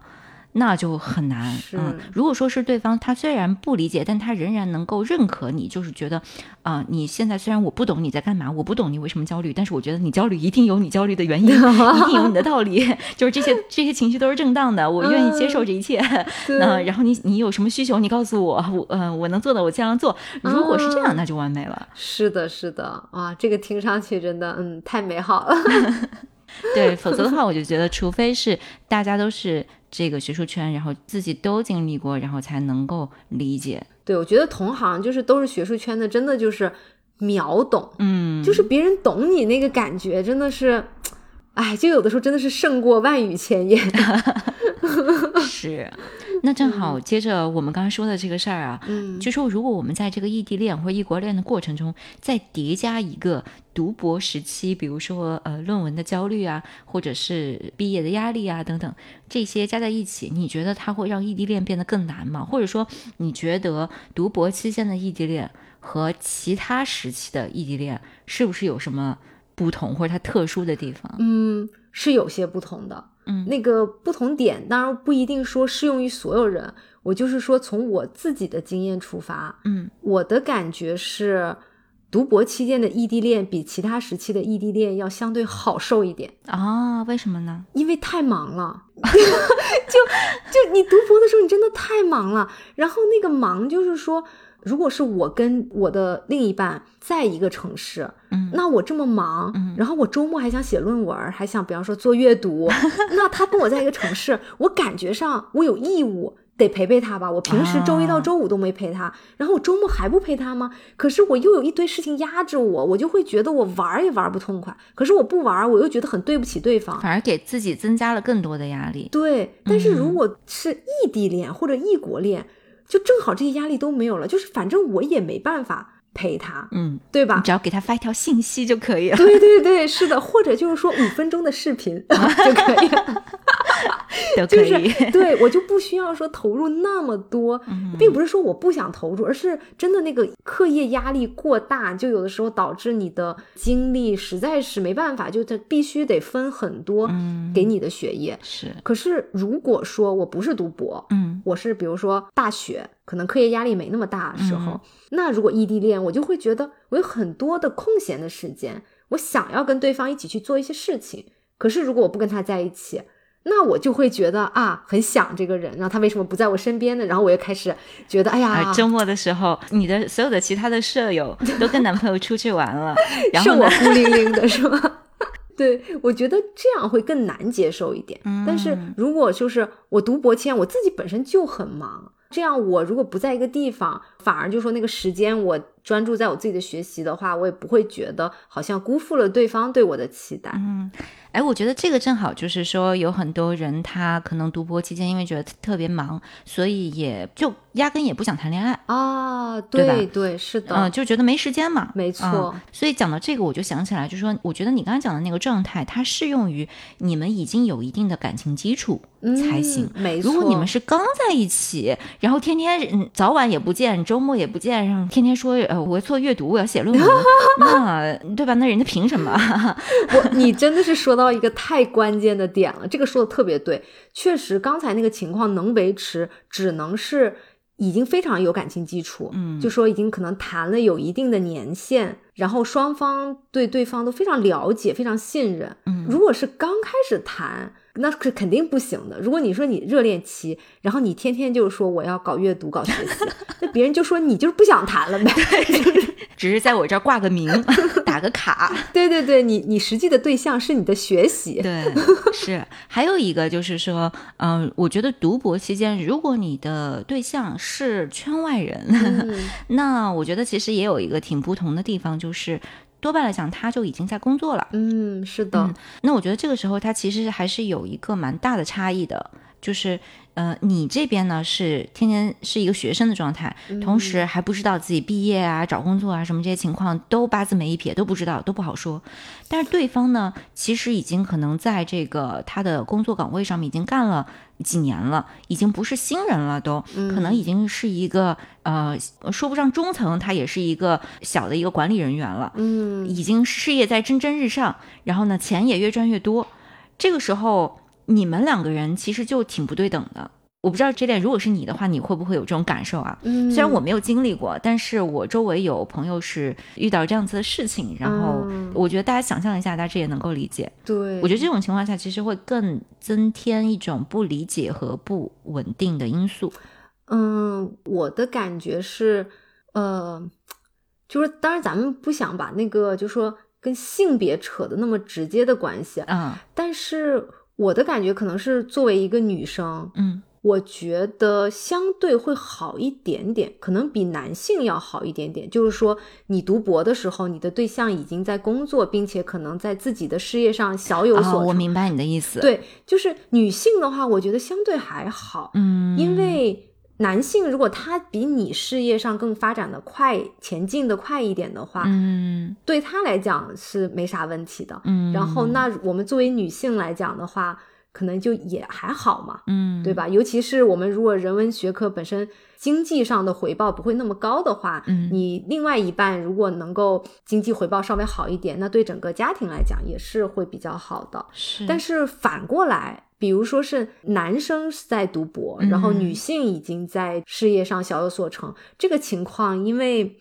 那就很难。嗯，如果说是对方他虽然不理解，但他仍然能够认可你，就是觉得，啊，你现在虽然我不懂你在干嘛，我不懂你为什么焦虑，但是我觉得你焦虑一定有你焦虑的原因，一定有你的道理，就是这些这些情绪都是正当的，我愿意接受这一切。嗯，然后你你有什么需求，你告诉我，我嗯我能做的我尽量做。如果是这样，那就完美了。是的，是的，啊，这个听上去真的嗯太美好了。对，否则的话，我就觉得，除非是大家都是这个学术圈，然后自己都经历过，然后才能够理解。对，我觉得同行就是都是学术圈的，真的就是秒懂，嗯，就是别人懂你那个感觉，真的是，哎，就有的时候真的是胜过万语千言。是。那正好接着我们刚刚说的这个事儿啊，嗯，就说如果我们在这个异地恋或异国恋的过程中，再叠加一个读博时期，比如说呃论文的焦虑啊，或者是毕业的压力啊等等，这些加在一起，你觉得它会让异地恋变得更难吗？或者说你觉得读博期间的异地恋和其他时期的异地恋是不是有什么不同或者它特殊的地方？嗯，是有些不同的。嗯，那个不同点当然不一定说适用于所有人，我就是说从我自己的经验出发，嗯，我的感觉是，读博期间的异地恋比其他时期的异地恋要相对好受一点啊？为什么呢？因为太忙了，就就你读博的时候你真的太忙了，然后那个忙就是说。如果是我跟我的另一半在一个城市，嗯，那我这么忙，嗯，然后我周末还想写论文，还想比方说做阅读，那他跟我在一个城市，我感觉上我有义务得陪陪他吧。我平时周一到周五都没陪他，然后我周末还不陪他吗？可是我又有一堆事情压着我，我就会觉得我玩也玩不痛快。可是我不玩，我又觉得很对不起对方，反而给自己增加了更多的压力。对，但是如果是异地恋或者异国恋。就正好这些压力都没有了，就是反正我也没办法陪他，嗯，对吧？只要给他发一条信息就可以了。对对对，是的，或者就是说五分钟的视频 就可以了。都可就是以。对我就不需要说投入那么多，嗯并不是说我不想投入，而是真的那个课业压力过大，就有的时候导致你的精力实在是没办法，就他必须得分很多嗯给你的学业。是，可是如果说我不是读博，嗯我是比如说大学，可能课业压力没那么大的时候，嗯那如果异地恋，我就会觉得我有很多的空闲的时间，我想要跟对方一起去做一些事情。可是如果我不跟他在一起，那我就会觉得啊，很想这个人，然后他为什么不在我身边呢？然后我又开始觉得，哎呀啊，，周末的时候，你的所有的其他的舍友 都跟男朋友出去玩了，然后我？孤零零的是吗？对，我觉得这样会更难接受一点。但是嗯如果就是我读博期间，我自己本身就很忙，这样我如果不在一个地方，反而就说那个时间我专注在我自己的学习的话，我也不会觉得好像辜负了对方对我的期待。嗯，哎，我觉得这个正好就是说，有很多人他可能读博期间因为觉得特别忙，所以也就压根也不想谈恋爱，啊，对吧对对，是的，嗯、就觉得没时间嘛。没错嗯所以讲到这个，我就想起来，就是说，我觉得你刚才讲的那个状态，它适用于你们已经有一定的感情基础才行。嗯、没错。如果你们是刚在一起，然后天天嗯早晚也不见，周末也不见，然后天天说呃我做阅读，我要写论文，那对吧？那人家凭什么？我你真的是说到一个太关键的点了，这个说的特别对。确实，刚才那个情况能维持，只能是已经非常有感情基础，嗯就说已经可能谈了有一定的年限，然后双方对对方都非常了解、非常信任。嗯如果是刚开始谈，那是肯定不行的。如果你说你热恋期，然后你天天就是说我要搞阅读、搞学习，那别人就说你就是不想谈了呗。只是在我这儿挂个名，打个卡。对对对，你你实际的对象是你的学习。对，是。还有一个就是说，嗯、我觉得读博期间，如果你的对象是圈外人，嗯那我觉得其实也有一个挺不同的地方，就是多半来讲，他就已经在工作了。嗯，是的。嗯那我觉得这个时候，他其实还是有一个蛮大的差异的，就是呃，你这边呢是天天是一个学生的状态，同时还不知道自己毕业啊、找工作啊什么这些情况都八字没一撇，都不知道，都不好说。但是对方呢，其实已经可能在这个他的工作岗位上面已经干了几年了，已经不是新人了都，可能已经是一个呃，说不上中层，他也是一个小的一个管理人员了。嗯，已经事业在蒸蒸日上，然后呢，钱也越赚越多。这个时候，你们两个人其实就挺不对等的。我不知道这点，如果是你的话，你会不会有这种感受啊？嗯虽然我没有经历过，但是我周围有朋友是遇到这样子的事情，然后嗯我觉得大家想象一下，大家也能够理解。对，我觉得这种情况下，其实会更增添一种不理解和不稳定的因素。嗯，我的感觉是，呃，就是当然咱们不想把那个就说跟性别扯的那么直接的关系，嗯但是我的感觉可能是作为一个女生，嗯我觉得相对会好一点点，可能比男性要好一点点。就是说，你读博的时候，你的对象已经在工作，并且可能在自己的事业上小有啊，所成。我明白你的意思。，对，就是女性的话，我觉得相对还好，嗯，因为男性如果他比你事业上更发展的快、前进的快一点的话，嗯对他来讲是没啥问题的。嗯，然后，那我们作为女性来讲的话，可能就也还好嘛。嗯，对吧？尤其是我们如果人文学科本身经济上的回报不会那么高的话，嗯你另外一半如果能够经济回报稍微好一点，那对整个家庭来讲也是会比较好的。是，但是反过来，比如说是男生是在读博，嗯然后女性已经在事业上小有所成，这个情况，因为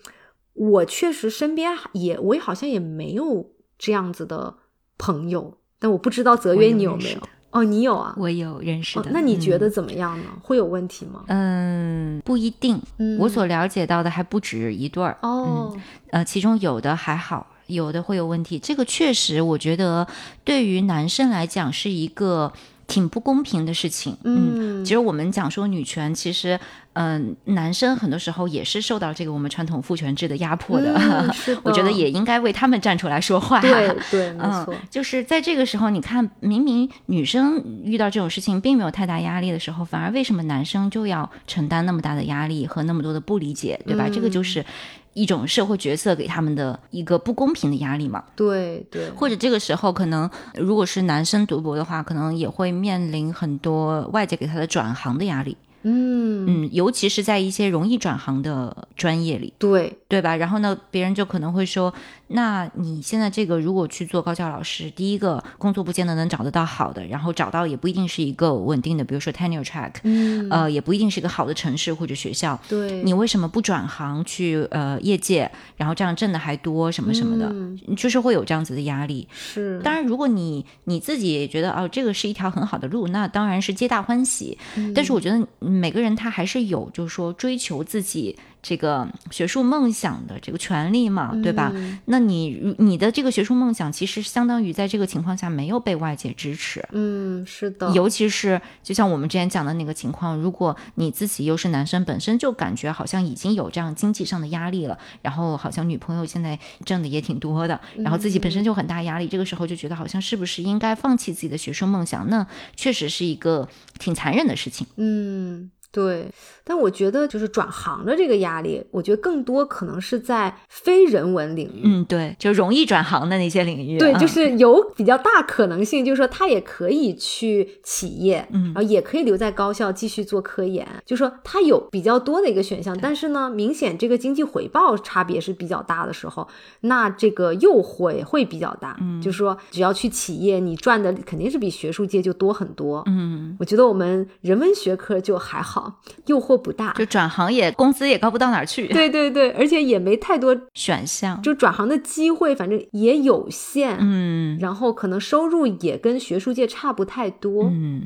我确实身边也我也好像也没有这样子的朋友，但我不知道泽我约你有没有？哦，你有啊？我有认识的。，哦那你觉嗯得怎么样呢？会有问题吗？嗯，不一定。嗯我所了解到的还不止一对儿，哦，呃，其中有的还好，有的会有问题。这个确实，我觉得对于男生来讲是一个挺不公平的事情。嗯其实我们讲说女权，其实嗯、男生很多时候也是受到这个我们传统父权制的压迫的。嗯 是的我觉得也应该为他们站出来说话。对对，没嗯错，，就是在这个时候，你看，明明女生遇到这种事情并没有太大压力的时候，反而为什么男生就要承担那么大的压力和那么多的不理解，对吧？嗯这个就是一种社会角色给他们的一个不公平的压力嘛。对对，或者这个时候可能如果是男生读博的话，可能也会面临很多外界给他的转行的压力。嗯嗯，尤其是在一些容易转行的专业里，对对吧？然后呢，别人就可能会说，那你现在这个如果去做高校老师，第一个工作不见得能找得到好的，然后找到也不一定是一个稳定的，比如说 tenure track，嗯呃，也不一定是一个好的城市或者学校。对，你为什么不转行去呃业界，然后这样挣的还多什么什么的，嗯就是会有这样子的压力。是当然，如果你你自己也觉得哦，这个是一条很好的路，那当然是皆大欢喜。嗯但是我觉得每个人他还是有，就是说追求自己这个学术梦想的这个权利嘛，对吧？嗯那你你的这个学术梦想，其实相当于在这个情况下没有被外界支持。嗯是的，尤其是就像我们之前讲的那个情况，如果你自己又是男生，本身就感觉好像已经有这样经济上的压力了，然后好像女朋友现在挣的也挺多的，然后自己本身就很大压力，这个时候就觉得好像是不是应该放弃自己的学术梦想？那确实是一个挺残忍的事情。嗯，对，但我觉得就是转行的这个压力，我觉得更多可能是在非人文领域。嗯，对，就容易转行的那些领域，对，啊就是有比较大可能性，就是说他也可以去企业，嗯然后也可以留在高校继续做科研，就说他有比较多的一个选项。但是呢，明显这个经济回报差别是比较大的时候，那这个诱惑也会比较大。嗯，就是说只要去企业，你赚的肯定是比学术界就多很多。嗯，我觉得我们人文学科就还好，诱惑不大。就转行也工资也高不到哪儿去，对对对，而且也没太多，选项，就转行的机会，反正也有限。嗯然后可能收入也跟学术界差不太多。嗯。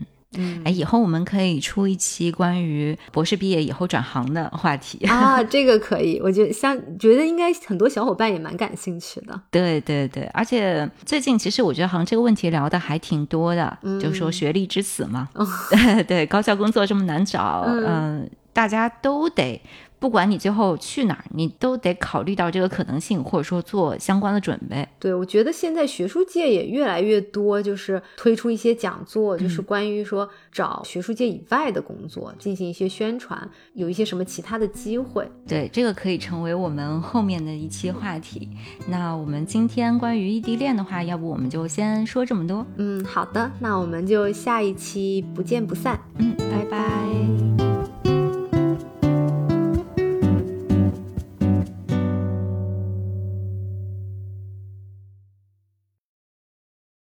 哎，以后我们可以出一期关于博士毕业以后转行的话题。啊，这个可以，我觉得像觉得应该很多小伙伴也蛮感兴趣的。对对对，而且最近其实我觉得好像这个问题聊的还挺多的，就是说学历之死嘛，对 对，高校工作这么难找，嗯嗯、大家都得。不管你最后去哪儿，你都得考虑到这个可能性，或者说做相关的准备。对，我觉得现在学术界也越来越多，就是推出一些讲座，就是关于说找学术界以外的工作进行一些宣传，有一些什么其他的机会。对，这个可以成为我们后面的一期话题。那我们今天关于异地恋的话，要不我们就先说这么多。嗯，好的，那我们就下一期不见不散。嗯，拜拜